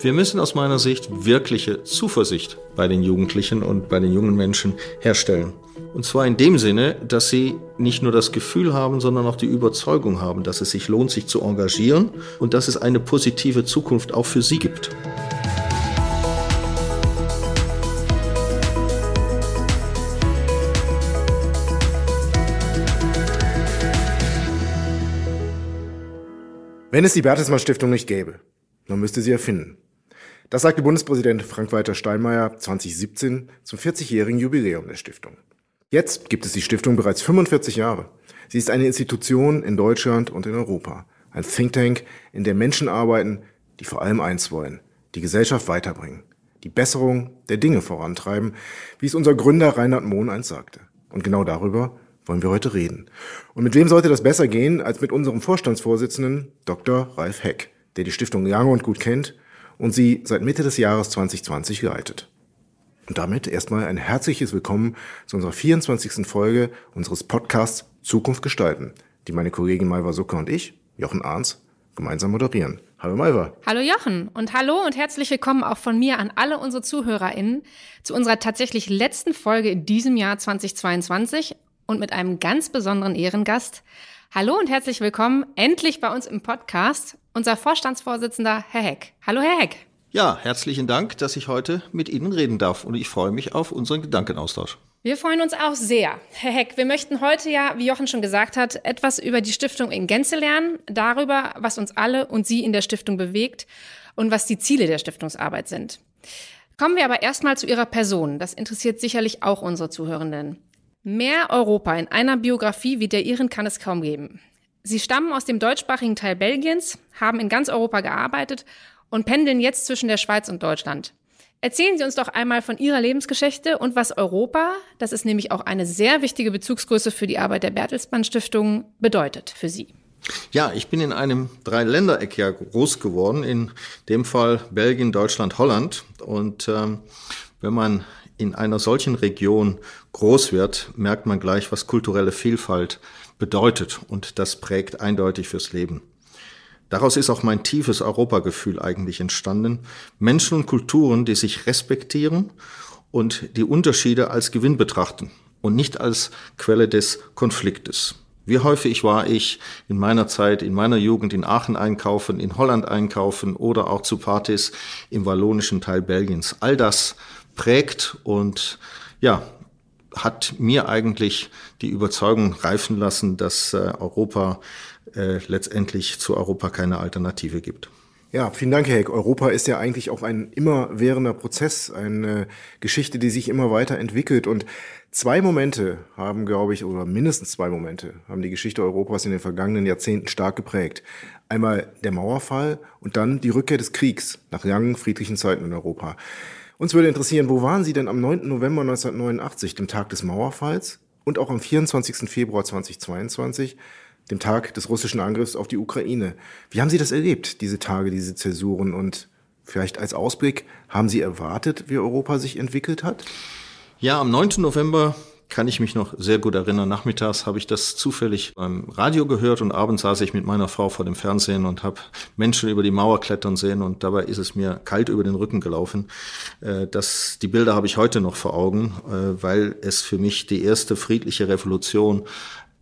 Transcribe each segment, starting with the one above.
Wir müssen aus meiner Sicht wirkliche Zuversicht bei den Jugendlichen und bei den jungen Menschen herstellen. Und zwar in dem Sinne, dass sie nicht nur das Gefühl haben, sondern auch die Überzeugung haben, dass es sich lohnt, sich zu engagieren und dass es eine positive Zukunft auch für sie gibt. Wenn es die Bertelsmann Stiftung nicht gäbe, dann müsste sie erfinden. Das sagte Bundespräsident Frank-Walter Steinmeier 2017 zum 40-jährigen Jubiläum der Stiftung. Jetzt gibt es die Stiftung bereits 45 Jahre. Sie ist eine Institution in Deutschland und in Europa. Ein Think Tank, in der Menschen arbeiten, die vor allem eins wollen, die Gesellschaft weiterbringen, die Besserung der Dinge vorantreiben, wie es unser Gründer Reinhard Mohn einst sagte. Und genau darüber wollen wir heute reden. Und mit wem sollte das besser gehen als mit unserem Vorstandsvorsitzenden Dr. Ralf Heck, der die Stiftung lange und gut kennt und sie seit Mitte des Jahres 2020 leitet. Und damit erstmal ein herzliches Willkommen zu unserer 24. Folge unseres Podcasts Zukunft gestalten, die meine Kollegin Malva Sucker und ich, Jochen Arns, gemeinsam moderieren. Hallo Malva. Hallo Jochen und hallo und herzlich willkommen auch von mir an alle unsere ZuhörerInnen zu unserer tatsächlich letzten Folge in diesem Jahr 2022 und mit einem ganz besonderen Ehrengast. Hallo und herzlich willkommen endlich bei uns im Podcast unser Vorstandsvorsitzender Herr Heck. Hallo Herr Heck. Ja, herzlichen Dank, dass ich heute mit Ihnen reden darf und ich freue mich auf unseren Gedankenaustausch. Wir freuen uns auch sehr. Herr Heck, wir möchten heute ja, wie Jochen schon gesagt hat, etwas über die Stiftung in Gänze lernen, darüber, was uns alle und Sie in der Stiftung bewegt und was die Ziele der Stiftungsarbeit sind. Kommen wir aber erstmal zu Ihrer Person. Das interessiert sicherlich auch unsere Zuhörenden. Mehr Europa in einer Biografie wie der Ihren kann es kaum geben. Sie stammen aus dem deutschsprachigen Teil Belgiens, haben in ganz Europa gearbeitet und pendeln jetzt zwischen der Schweiz und Deutschland. Erzählen Sie uns doch einmal von Ihrer Lebensgeschichte und was Europa, das ist nämlich auch eine sehr wichtige Bezugsgröße für die Arbeit der Bertelsmann Stiftung, bedeutet für Sie. Ja, ich bin in einem Dreiländereck ja groß geworden, in dem Fall Belgien, Deutschland, Holland. Und ähm, wenn man in einer solchen Region groß wird, merkt man gleich, was kulturelle Vielfalt bedeutet und das prägt eindeutig fürs Leben. Daraus ist auch mein tiefes Europagefühl eigentlich entstanden. Menschen und Kulturen, die sich respektieren und die Unterschiede als Gewinn betrachten und nicht als Quelle des Konfliktes. Wie häufig war ich in meiner Zeit, in meiner Jugend in Aachen einkaufen, in Holland einkaufen oder auch zu Partys im wallonischen Teil Belgiens. All das prägt und ja, hat mir eigentlich die Überzeugung reifen lassen, dass äh, Europa äh, letztendlich zu Europa keine Alternative gibt. Ja, vielen Dank, Herr Heck. Europa ist ja eigentlich auch ein immerwährender Prozess, eine Geschichte, die sich immer weiter entwickelt. Und zwei Momente haben, glaube ich, oder mindestens zwei Momente haben die Geschichte Europas in den vergangenen Jahrzehnten stark geprägt. Einmal der Mauerfall und dann die Rückkehr des Kriegs nach langen friedlichen Zeiten in Europa. Uns würde interessieren, wo waren Sie denn am 9. November 1989, dem Tag des Mauerfalls und auch am 24. Februar 2022, dem Tag des russischen Angriffs auf die Ukraine? Wie haben Sie das erlebt, diese Tage, diese Zäsuren? Und vielleicht als Ausblick, haben Sie erwartet, wie Europa sich entwickelt hat? Ja, am 9. November kann ich mich noch sehr gut erinnern. Nachmittags habe ich das zufällig beim Radio gehört und abends saß ich mit meiner Frau vor dem Fernsehen und habe Menschen über die Mauer klettern sehen und dabei ist es mir kalt über den Rücken gelaufen. Äh, das, die Bilder habe ich heute noch vor Augen, äh, weil es für mich die erste friedliche Revolution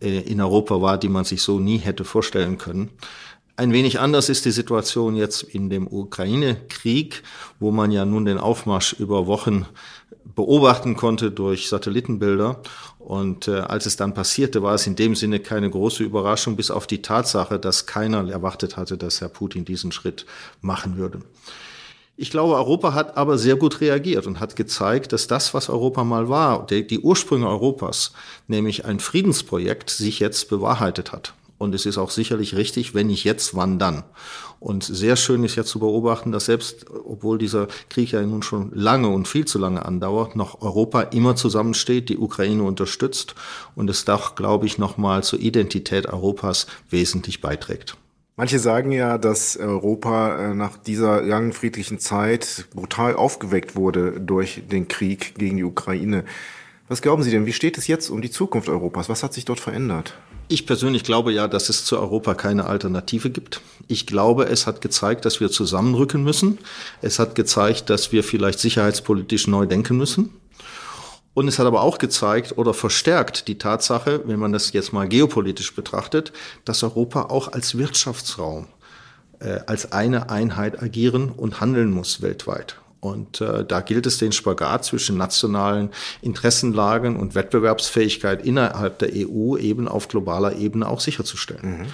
äh, in Europa war, die man sich so nie hätte vorstellen können. Ein wenig anders ist die Situation jetzt in dem Ukraine-Krieg, wo man ja nun den Aufmarsch über Wochen beobachten konnte durch Satellitenbilder. Und äh, als es dann passierte, war es in dem Sinne keine große Überraschung, bis auf die Tatsache, dass keiner erwartet hatte, dass Herr Putin diesen Schritt machen würde. Ich glaube, Europa hat aber sehr gut reagiert und hat gezeigt, dass das, was Europa mal war, die, die Ursprünge Europas, nämlich ein Friedensprojekt, sich jetzt bewahrheitet hat. Und es ist auch sicherlich richtig, wenn nicht jetzt, wann dann. Und sehr schön ist ja zu beobachten, dass selbst, obwohl dieser Krieg ja nun schon lange und viel zu lange andauert, noch Europa immer zusammensteht, die Ukraine unterstützt und es doch, glaube ich, nochmal zur Identität Europas wesentlich beiträgt. Manche sagen ja, dass Europa äh, nach dieser langen friedlichen Zeit brutal aufgeweckt wurde durch den Krieg gegen die Ukraine. Was glauben Sie denn, wie steht es jetzt um die Zukunft Europas? Was hat sich dort verändert? Ich persönlich glaube ja, dass es zu Europa keine Alternative gibt. Ich glaube, es hat gezeigt, dass wir zusammenrücken müssen. Es hat gezeigt, dass wir vielleicht sicherheitspolitisch neu denken müssen. Und es hat aber auch gezeigt oder verstärkt die Tatsache, wenn man das jetzt mal geopolitisch betrachtet, dass Europa auch als Wirtschaftsraum, äh, als eine Einheit agieren und handeln muss weltweit. Und äh, da gilt es, den Spagat zwischen nationalen Interessenlagen und Wettbewerbsfähigkeit innerhalb der EU eben auf globaler Ebene auch sicherzustellen. Mhm.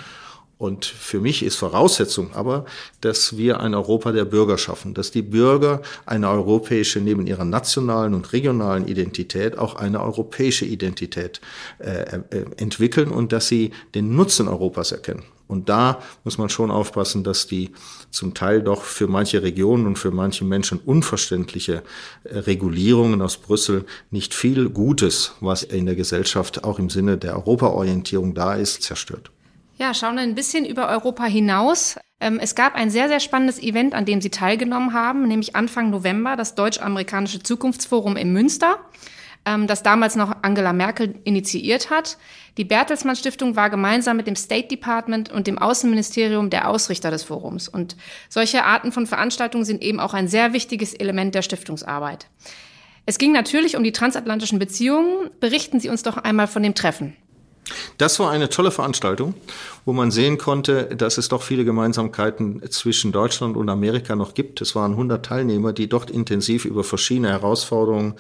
Und für mich ist Voraussetzung aber, dass wir ein Europa der Bürger schaffen, dass die Bürger eine europäische, neben ihrer nationalen und regionalen Identität, auch eine europäische Identität äh, äh entwickeln und dass sie den Nutzen Europas erkennen. Und da muss man schon aufpassen, dass die zum Teil doch für manche Regionen und für manche Menschen unverständliche äh, Regulierungen aus Brüssel nicht viel Gutes, was in der Gesellschaft auch im Sinne der Europaorientierung da ist, zerstört. Ja, schauen wir ein bisschen über Europa hinaus. Ähm, es gab ein sehr, sehr spannendes Event, an dem Sie teilgenommen haben, nämlich Anfang November, das Deutsch-Amerikanische Zukunftsforum in Münster, ähm, das damals noch Angela Merkel initiiert hat. Die Bertelsmann Stiftung war gemeinsam mit dem State Department und dem Außenministerium der Ausrichter des Forums. Und solche Arten von Veranstaltungen sind eben auch ein sehr wichtiges Element der Stiftungsarbeit. Es ging natürlich um die transatlantischen Beziehungen. Berichten Sie uns doch einmal von dem Treffen. Das war eine tolle Veranstaltung, wo man sehen konnte, dass es doch viele Gemeinsamkeiten zwischen Deutschland und Amerika noch gibt. Es waren 100 Teilnehmer, die dort intensiv über verschiedene Herausforderungen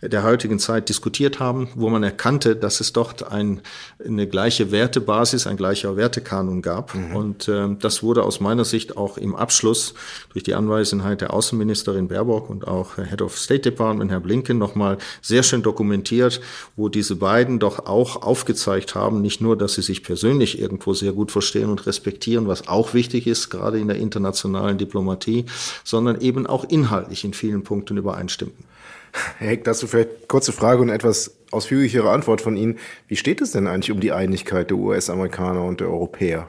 der heutigen Zeit diskutiert haben, wo man erkannte, dass es dort ein, eine gleiche Wertebasis, ein gleicher Wertekanon gab. Mhm. Und äh, das wurde aus meiner Sicht auch im Abschluss durch die Anwesenheit der Außenministerin Baerbock und auch Head of State Department, Herr Blinken, nochmal sehr schön dokumentiert, wo diese beiden doch auch aufgezeigt haben, nicht nur, dass sie sich persönlich irgendwo sehr gut verstehen und respektieren, was auch wichtig ist, gerade in der internationalen Diplomatie, sondern eben auch inhaltlich in vielen Punkten übereinstimmen. Herr Heck, dazu vielleicht kurze Frage und etwas ausführlichere Antwort von Ihnen. Wie steht es denn eigentlich um die Einigkeit der US-Amerikaner und der Europäer?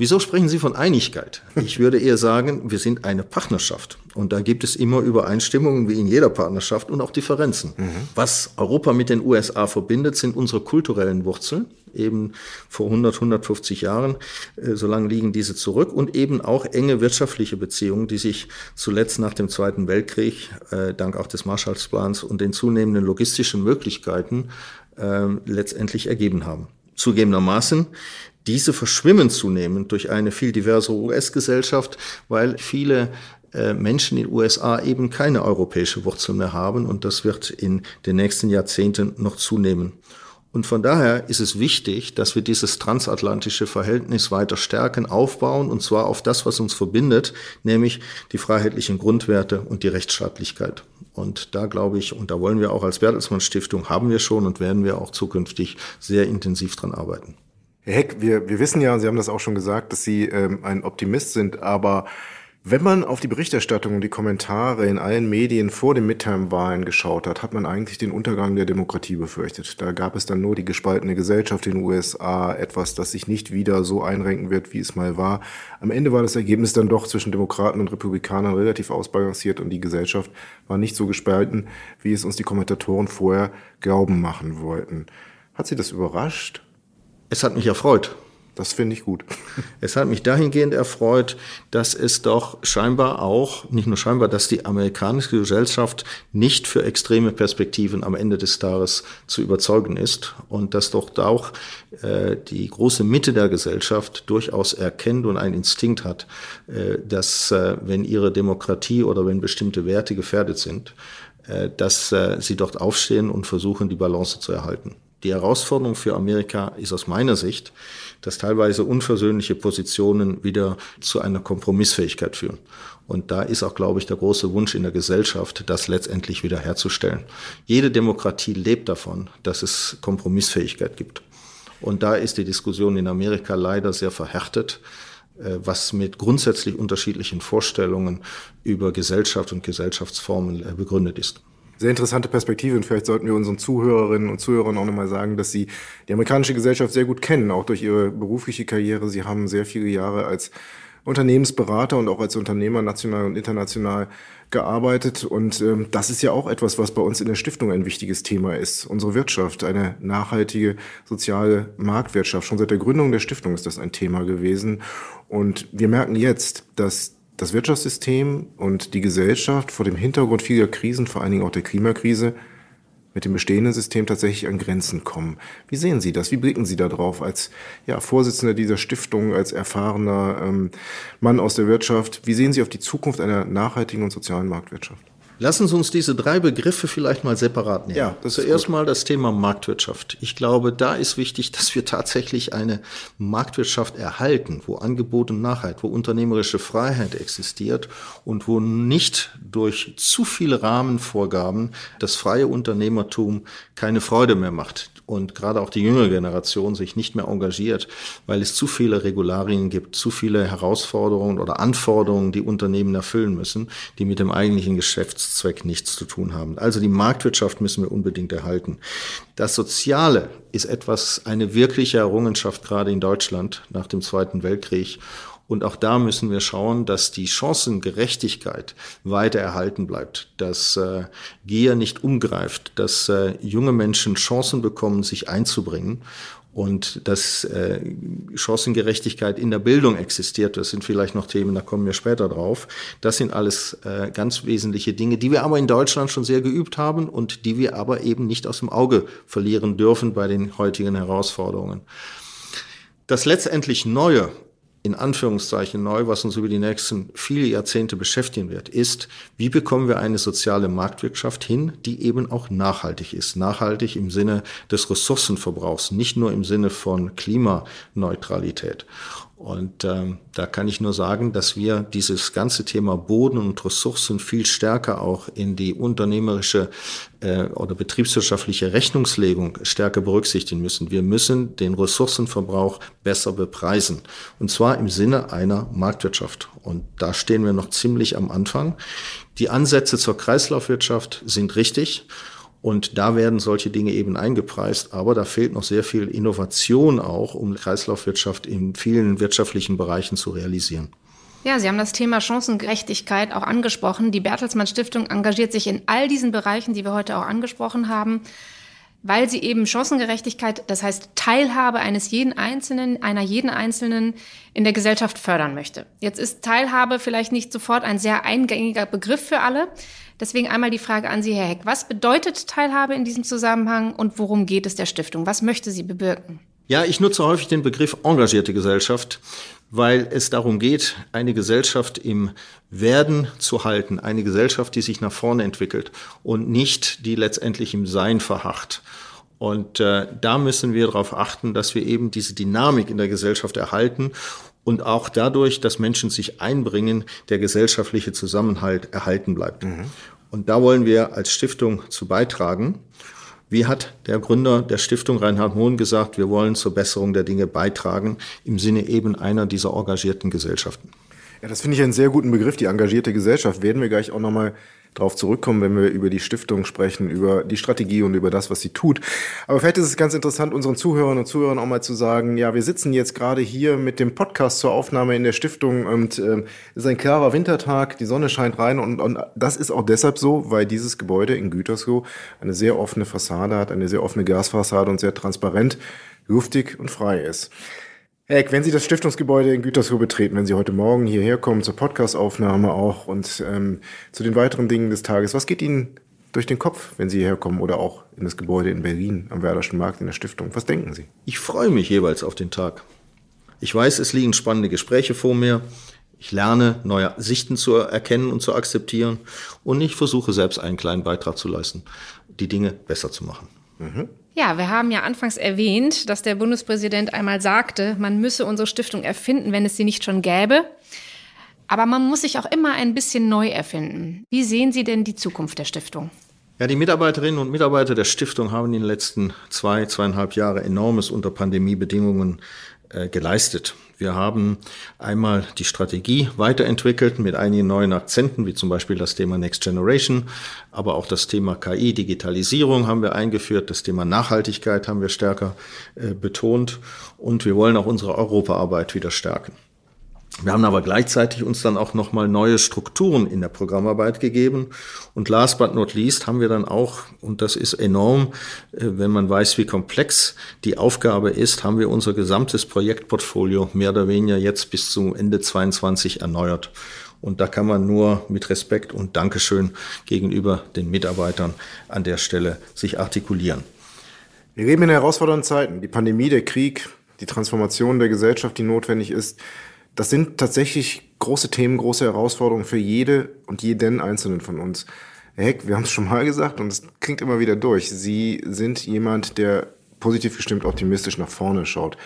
Wieso sprechen Sie von Einigkeit? Ich würde eher sagen, wir sind eine Partnerschaft. Und da gibt es immer Übereinstimmungen wie in jeder Partnerschaft und auch Differenzen. Mhm. Was Europa mit den USA verbindet, sind unsere kulturellen Wurzeln. Eben vor 100, 150 Jahren, äh, so lange liegen diese zurück. Und eben auch enge wirtschaftliche Beziehungen, die sich zuletzt nach dem Zweiten Weltkrieg, äh, dank auch des Marshallplans und den zunehmenden logistischen Möglichkeiten, äh, letztendlich ergeben haben. Zugegebenermaßen diese verschwimmen zunehmend durch eine viel diversere US-Gesellschaft, weil viele äh, Menschen in den USA eben keine europäische Wurzel mehr haben und das wird in den nächsten Jahrzehnten noch zunehmen. Und von daher ist es wichtig, dass wir dieses transatlantische Verhältnis weiter stärken, aufbauen, und zwar auf das, was uns verbindet, nämlich die freiheitlichen Grundwerte und die Rechtsstaatlichkeit. Und da glaube ich, und da wollen wir auch als Bertelsmann Stiftung, haben wir schon und werden wir auch zukünftig sehr intensiv dran arbeiten. Herr Heck, wir, wir wissen ja, Sie haben das auch schon gesagt, dass Sie ähm, ein Optimist sind, aber wenn man auf die Berichterstattung und die Kommentare in allen Medien vor den Midterm-Wahlen geschaut hat, hat man eigentlich den Untergang der Demokratie befürchtet. Da gab es dann nur die gespaltene Gesellschaft in den USA, etwas, das sich nicht wieder so einrenken wird, wie es mal war. Am Ende war das Ergebnis dann doch zwischen Demokraten und Republikanern relativ ausbalanciert und die Gesellschaft war nicht so gespalten, wie es uns die Kommentatoren vorher glauben machen wollten. Hat Sie das überrascht? Es hat mich erfreut. Das finde ich gut. Es hat mich dahingehend erfreut, dass es doch scheinbar auch, nicht nur scheinbar, dass die amerikanische Gesellschaft nicht für extreme Perspektiven am Ende des Tages zu überzeugen ist und dass doch auch äh, die große Mitte der Gesellschaft durchaus erkennt und einen Instinkt hat, äh, dass äh, wenn ihre Demokratie oder wenn bestimmte Werte gefährdet sind, äh, dass äh, sie dort aufstehen und versuchen, die Balance zu erhalten. Die Herausforderung für Amerika ist aus meiner Sicht, dass teilweise unversöhnliche Positionen wieder zu einer Kompromissfähigkeit führen. Und da ist auch, glaube ich, der große Wunsch in der Gesellschaft, das letztendlich wieder herzustellen. Jede Demokratie lebt davon, dass es Kompromissfähigkeit gibt. Und da ist die Diskussion in Amerika leider sehr verhärtet, äh, was mit grundsätzlich unterschiedlichen Vorstellungen über Gesellschaft und Gesellschaftsformen äh, begründet ist sehr interessante Perspektive und vielleicht sollten wir unseren Zuhörerinnen und Zuhörern auch nochmal sagen, dass sie die amerikanische Gesellschaft sehr gut kennen, auch durch ihre berufliche Karriere. Sie haben sehr viele Jahre als Unternehmensberater und auch als Unternehmer national und international gearbeitet. Und ähm, das ist ja auch etwas, was bei uns in der Stiftung ein wichtiges Thema ist. Unsere Wirtschaft, eine nachhaltige soziale Marktwirtschaft. Schon seit der Gründung der Stiftung ist das ein Thema gewesen. Und wir merken jetzt, dass das Wirtschaftssystem und die Gesellschaft vor dem Hintergrund vieler Krisen, vor allen Dingen auch der Klimakrise, mit dem bestehenden System tatsächlich an Grenzen kommen. Wie sehen Sie das? Wie blicken Sie da drauf als ja, Vorsitzender dieser Stiftung, als erfahrener ähm, Mann aus der Wirtschaft? Wie sehen Sie auf die Zukunft einer nachhaltigen und sozialen Marktwirtschaft? Lassen Sie uns diese drei Begriffe vielleicht mal separat nehmen. Ja, das Zuerst mal das Thema Marktwirtschaft. Ich glaube, da ist wichtig, dass wir tatsächlich eine Marktwirtschaft erhalten, wo Angebot und Nachheit, wo unternehmerische Freiheit existiert und wo nicht durch zu viele Rahmenvorgaben das freie Unternehmertum keine Freude mehr macht und gerade auch die jüngere Generation sich nicht mehr engagiert, weil es zu viele Regularien gibt, zu viele Herausforderungen oder Anforderungen, die Unternehmen erfüllen müssen, die mit dem eigentlichen Geschäftszweck nichts zu tun haben. Also die Marktwirtschaft müssen wir unbedingt erhalten. Das Soziale ist etwas, eine wirkliche Errungenschaft gerade in Deutschland nach dem Zweiten Weltkrieg. Und auch da müssen wir schauen, dass die Chancengerechtigkeit weiter erhalten bleibt, dass äh, Gier nicht umgreift, dass äh, junge Menschen Chancen bekommen, sich einzubringen und dass äh, Chancengerechtigkeit in der Bildung existiert. Das sind vielleicht noch Themen, da kommen wir später drauf. Das sind alles äh, ganz wesentliche Dinge, die wir aber in Deutschland schon sehr geübt haben und die wir aber eben nicht aus dem Auge verlieren dürfen bei den heutigen Herausforderungen. Das letztendlich Neue in Anführungszeichen neu, was uns über die nächsten viele Jahrzehnte beschäftigen wird, ist, wie bekommen wir eine soziale Marktwirtschaft hin, die eben auch nachhaltig ist. Nachhaltig im Sinne des Ressourcenverbrauchs, nicht nur im Sinne von Klimaneutralität. Und ähm, da kann ich nur sagen, dass wir dieses ganze Thema Boden und Ressourcen viel stärker auch in die unternehmerische äh, oder betriebswirtschaftliche Rechnungslegung stärker berücksichtigen müssen. Wir müssen den Ressourcenverbrauch besser bepreisen. Und zwar im Sinne einer Marktwirtschaft. Und da stehen wir noch ziemlich am Anfang. Die Ansätze zur Kreislaufwirtschaft sind richtig. Und da werden solche Dinge eben eingepreist, aber da fehlt noch sehr viel Innovation auch, um Kreislaufwirtschaft in vielen wirtschaftlichen Bereichen zu realisieren. Ja, Sie haben das Thema Chancengerechtigkeit auch angesprochen. Die Bertelsmann Stiftung engagiert sich in all diesen Bereichen, die wir heute auch angesprochen haben, weil sie eben Chancengerechtigkeit, das heißt Teilhabe eines jeden Einzelnen, einer jeden Einzelnen in der Gesellschaft fördern möchte. Jetzt ist Teilhabe vielleicht nicht sofort ein sehr eingängiger Begriff für alle. Deswegen einmal die Frage an Sie, Herr Heck. Was bedeutet Teilhabe in diesem Zusammenhang und worum geht es der Stiftung? Was möchte sie bewirken? Ja, ich nutze häufig den Begriff engagierte Gesellschaft, weil es darum geht, eine Gesellschaft im Werden zu halten, eine Gesellschaft, die sich nach vorne entwickelt und nicht die letztendlich im Sein verharrt. Und äh, da müssen wir darauf achten, dass wir eben diese Dynamik in der Gesellschaft erhalten und auch dadurch, dass Menschen sich einbringen, der gesellschaftliche Zusammenhalt erhalten bleibt. Mhm. Und da wollen wir als Stiftung zu beitragen. Wie hat der Gründer der Stiftung Reinhard Mohn gesagt, wir wollen zur Besserung der Dinge beitragen im Sinne eben einer dieser engagierten Gesellschaften. Ja, das finde ich einen sehr guten Begriff, die engagierte Gesellschaft. Werden wir gleich auch nochmal darauf zurückkommen, wenn wir über die Stiftung sprechen, über die Strategie und über das, was sie tut. Aber vielleicht ist es ganz interessant, unseren Zuhörern und Zuhörern auch mal zu sagen, ja, wir sitzen jetzt gerade hier mit dem Podcast zur Aufnahme in der Stiftung und äh, es ist ein klarer Wintertag, die Sonne scheint rein und, und das ist auch deshalb so, weil dieses Gebäude in Gütersloh eine sehr offene Fassade hat, eine sehr offene Glasfassade und sehr transparent, luftig und frei ist. Eck, wenn Sie das Stiftungsgebäude in Gütersloh betreten, wenn Sie heute Morgen hierher kommen zur Podcastaufnahme auch und ähm, zu den weiteren Dingen des Tages, was geht Ihnen durch den Kopf, wenn Sie hierher kommen oder auch in das Gebäude in Berlin am Werderschen Markt in der Stiftung? Was denken Sie? Ich freue mich jeweils auf den Tag. Ich weiß, es liegen spannende Gespräche vor mir. Ich lerne, neue Sichten zu erkennen und zu akzeptieren. Und ich versuche selbst einen kleinen Beitrag zu leisten, die Dinge besser zu machen. Mhm. Ja, wir haben ja anfangs erwähnt, dass der Bundespräsident einmal sagte, man müsse unsere Stiftung erfinden, wenn es sie nicht schon gäbe. Aber man muss sich auch immer ein bisschen neu erfinden. Wie sehen Sie denn die Zukunft der Stiftung? Ja, die Mitarbeiterinnen und Mitarbeiter der Stiftung haben in den letzten zwei, zweieinhalb Jahren enormes unter Pandemiebedingungen äh, geleistet. Wir haben einmal die Strategie weiterentwickelt mit einigen neuen Akzenten, wie zum Beispiel das Thema Next Generation, aber auch das Thema KI, Digitalisierung haben wir eingeführt, das Thema Nachhaltigkeit haben wir stärker äh, betont und wir wollen auch unsere Europaarbeit wieder stärken. Wir haben aber gleichzeitig uns dann auch nochmal neue Strukturen in der Programmarbeit gegeben. Und last but not least haben wir dann auch, und das ist enorm, äh, wenn man weiß, wie komplex die Aufgabe ist, haben wir unser gesamtes Projektportfolio mehr oder weniger jetzt bis zum Ende 22 erneuert. Und da kann man nur mit Respekt und Dankeschön gegenüber den Mitarbeitern an der Stelle sich artikulieren. Wir leben in herausfordernden Zeiten. Die Pandemie, der Krieg, die Transformation der Gesellschaft, die notwendig ist. Das sind tatsächlich große Themen, große Herausforderungen für jede und jeden Einzelnen von uns. Herr Heck, wir haben es schon mal gesagt und es klingt immer wieder durch. Sie sind jemand, der positiv gestimmt optimistisch nach vorne schaut.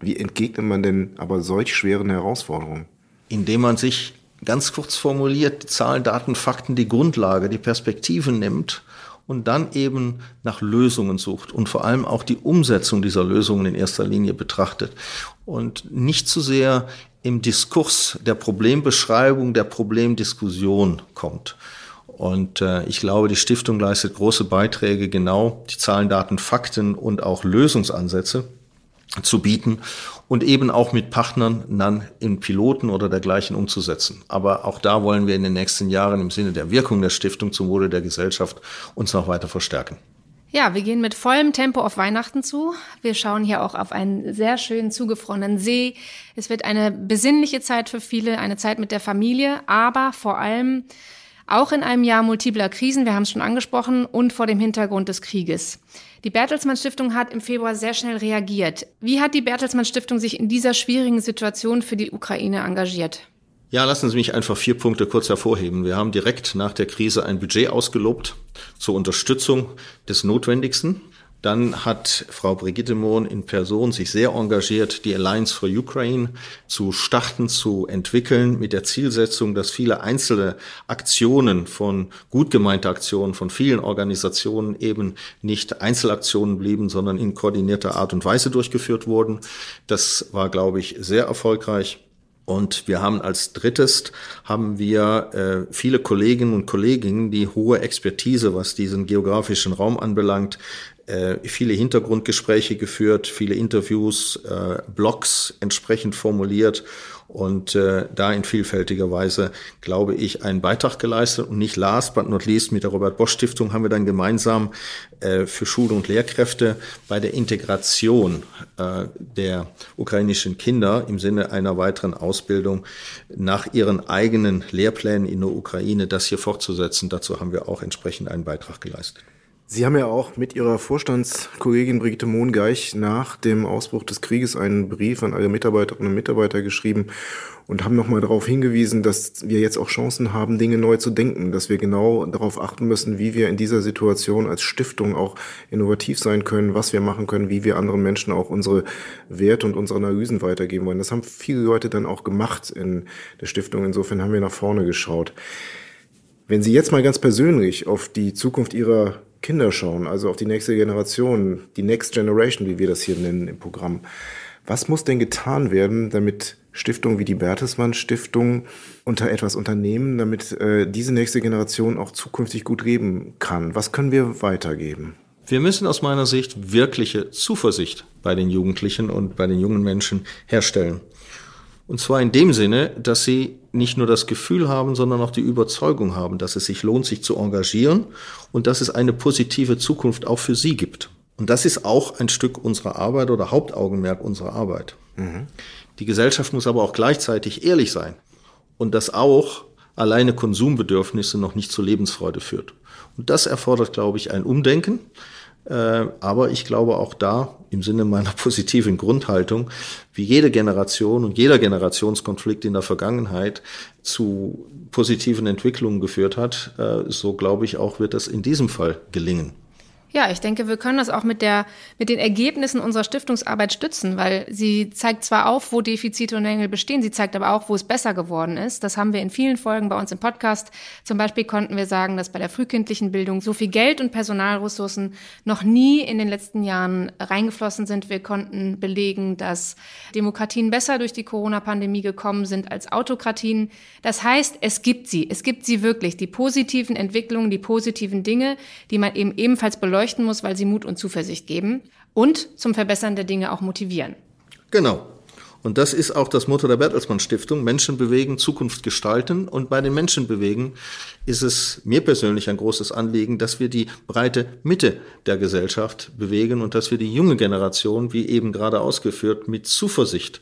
Wie entgegnet man denn aber solch schweren Herausforderungen? Indem man sich ganz kurz formuliert die Zahlen, Daten, Fakten, die Grundlage, die Perspektive nimmt und dann eben nach Lösungen sucht und vor allem auch die Umsetzung dieser Lösungen in erster Linie betrachtet und nicht zu sehr im Diskurs der Problembeschreibung, der Problemdiskussion kommt. Und äh, ich glaube, die Stiftung leistet große Beiträge, genau die Zahlen, Daten, Fakten und auch Lösungsansätze zu bieten und eben auch mit Partnern dann in Piloten oder dergleichen umzusetzen. Aber auch da wollen wir in den nächsten Jahren im Sinne der Wirkung der Stiftung zum Wohle der Gesellschaft uns noch weiter verstärken. Ja, wir gehen mit vollem Tempo auf Weihnachten zu. Wir schauen hier auch auf einen sehr schönen zugefrorenen See. Es wird eine besinnliche Zeit für viele, eine Zeit mit der Familie, aber vor allem auch in einem Jahr multipler Krisen, wir haben es schon angesprochen, und vor dem Hintergrund des Krieges. Die Bertelsmann Stiftung hat im Februar sehr schnell reagiert. Wie hat die Bertelsmann Stiftung sich in dieser schwierigen Situation für die Ukraine engagiert? Ja, lassen Sie mich einfach vier Punkte kurz hervorheben. Wir haben direkt nach der Krise ein Budget ausgelobt zur Unterstützung des Notwendigsten. Dann hat Frau Brigitte Mohn in Person sich sehr engagiert, die Alliance for Ukraine zu starten, zu entwickeln, mit der Zielsetzung, dass viele einzelne Aktionen von gut gemeinter Aktionen von vielen Organisationen eben nicht Einzelaktionen blieben, sondern in koordinierter Art und Weise durchgeführt wurden. Das war, glaube ich, sehr erfolgreich. Und wir haben als drittes haben wir äh, viele Kolleginnen und Kollegen, die hohe Expertise, was diesen geografischen Raum anbelangt, viele Hintergrundgespräche geführt, viele Interviews, äh, Blogs entsprechend formuliert und äh, da in vielfältiger Weise, glaube ich, einen Beitrag geleistet. Und nicht last but not least mit der Robert Bosch Stiftung haben wir dann gemeinsam äh, für Schule und Lehrkräfte bei der Integration äh, der ukrainischen Kinder im Sinne einer weiteren Ausbildung nach ihren eigenen Lehrplänen in der Ukraine das hier fortzusetzen. Dazu haben wir auch entsprechend einen Beitrag geleistet. Sie haben ja auch mit Ihrer Vorstandskollegin Brigitte Mohngeich nach dem Ausbruch des Krieges einen Brief an alle Mitarbeiterinnen und Mitarbeiter geschrieben und haben nochmal darauf hingewiesen, dass wir jetzt auch Chancen haben, Dinge neu zu denken, dass wir genau darauf achten müssen, wie wir in dieser Situation als Stiftung auch innovativ sein können, was wir machen können, wie wir anderen Menschen auch unsere Werte und unsere Analysen weitergeben wollen. Das haben viele Leute dann auch gemacht in der Stiftung. Insofern haben wir nach vorne geschaut. Wenn Sie jetzt mal ganz persönlich auf die Zukunft Ihrer Kinder schauen, also auf die nächste Generation, die Next Generation, wie wir das hier nennen im Programm. Was muss denn getan werden, damit Stiftungen wie die Bertelsmann Stiftung unter etwas unternehmen, damit äh, diese nächste Generation auch zukünftig gut leben kann? Was können wir weitergeben? Wir müssen aus meiner Sicht wirkliche Zuversicht bei den Jugendlichen und bei den jungen Menschen herstellen. Und zwar in dem Sinne, dass sie nicht nur das Gefühl haben, sondern auch die Überzeugung haben, dass es sich lohnt, sich zu engagieren und dass es eine positive Zukunft auch für sie gibt. Und das ist auch ein Stück unserer Arbeit oder Hauptaugenmerk unserer Arbeit. Mhm. Die Gesellschaft muss aber auch gleichzeitig ehrlich sein und dass auch alleine Konsumbedürfnisse noch nicht zur Lebensfreude führt. Und das erfordert, glaube ich, ein Umdenken. Äh, aber ich glaube auch da im Sinne meiner positiven Grundhaltung, wie jede Generation und jeder Generationskonflikt in der Vergangenheit zu positiven Entwicklungen geführt hat, äh, so glaube ich auch wird das in diesem Fall gelingen. Ja, ich denke, wir können das auch mit, der, mit den Ergebnissen unserer Stiftungsarbeit stützen, weil sie zeigt zwar auf, wo Defizite und Mängel bestehen, sie zeigt aber auch, wo es besser geworden ist. Das haben wir in vielen Folgen bei uns im Podcast. Zum Beispiel konnten wir sagen, dass bei der frühkindlichen Bildung so viel Geld und Personalressourcen noch nie in den letzten Jahren reingeflossen sind. Wir konnten belegen, dass Demokratien besser durch die Corona-Pandemie gekommen sind als Autokratien. Das heißt, es gibt sie. Es gibt sie wirklich. Die positiven Entwicklungen, die positiven Dinge, die man eben ebenfalls beleuchtet beleuchten muss, weil sie Mut und Zuversicht geben und zum Verbessern der Dinge auch motivieren. Genau. Und das ist auch das Motto der Bertelsmann Stiftung, Menschen bewegen, Zukunft gestalten. Und bei den Menschen bewegen ist es mir persönlich ein großes Anliegen, dass wir die breite Mitte der Gesellschaft bewegen und dass wir die junge Generation, wie eben gerade ausgeführt, mit Zuversicht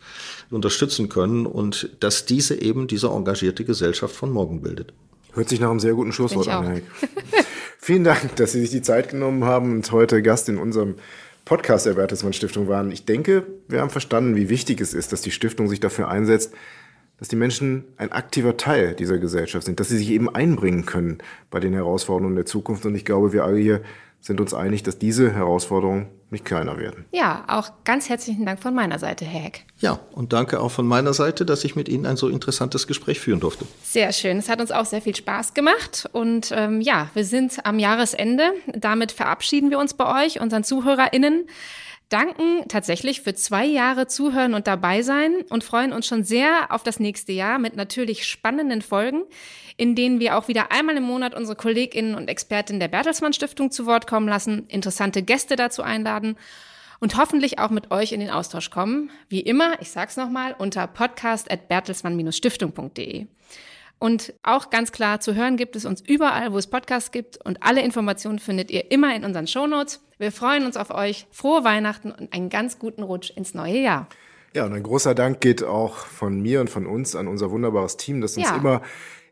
unterstützen können und dass diese eben diese engagierte Gesellschaft von morgen bildet. Hört sich nach einem sehr guten Schlusswort an, Herr Vielen Dank, dass Sie sich die Zeit genommen haben und heute Gast in unserem Podcast der Bertelsmann Stiftung waren. Ich denke, wir haben verstanden, wie wichtig es ist, dass die Stiftung sich dafür einsetzt, dass die Menschen ein aktiver Teil dieser Gesellschaft sind, dass sie sich eben einbringen können bei den Herausforderungen der Zukunft. Und ich glaube, wir alle hier sind uns einig, dass diese Herausforderungen nicht kleiner werden. Ja, auch ganz herzlichen Dank von meiner Seite, Herr Heck. Ja, und danke auch von meiner Seite, dass ich mit Ihnen ein so interessantes Gespräch führen durfte. Sehr schön. Es hat uns auch sehr viel Spaß gemacht. Und ähm, ja, wir sind am Jahresende. Damit verabschieden wir uns bei euch, unseren ZuhörerInnen danken tatsächlich für zwei Jahre Zuhören und dabei sein und freuen uns schon sehr auf das nächste Jahr mit natürlich spannenden Folgen, in denen wir auch wieder einmal im Monat unsere KollegInnen und Expertinnen der Bertelsmann Stiftung zu Wort kommen lassen, interessante Gäste dazu einladen und hoffentlich auch mit euch in den Austausch kommen. Wie immer, ich sag's nochmal, unter podcast.bertelsmann-stiftung.de. Und auch ganz klar zu hören gibt es uns überall, wo es Podcasts gibt und alle Informationen findet ihr immer in unseren Shownotes. Wir freuen uns auf euch. Frohe Weihnachten und einen ganz guten Rutsch ins neue Jahr. Ja, und ein großer Dank geht auch von mir und von uns an unser wunderbares Team, das uns ja. immer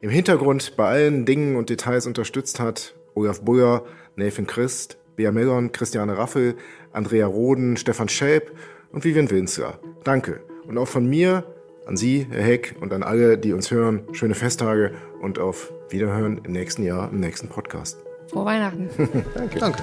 im Hintergrund bei allen Dingen und Details unterstützt hat. Olaf Buyer, Nathan Christ, Bea Mellon, Christiane Raffel, Andrea Roden, Stefan Schelp und Vivian Winzer. Danke. Und auch von mir an Sie, Herr Heck, und an alle, die uns hören, schöne Festtage und auf Wiederhören im nächsten Jahr, im nächsten Podcast. Frohe Weihnachten. Danke. Danke.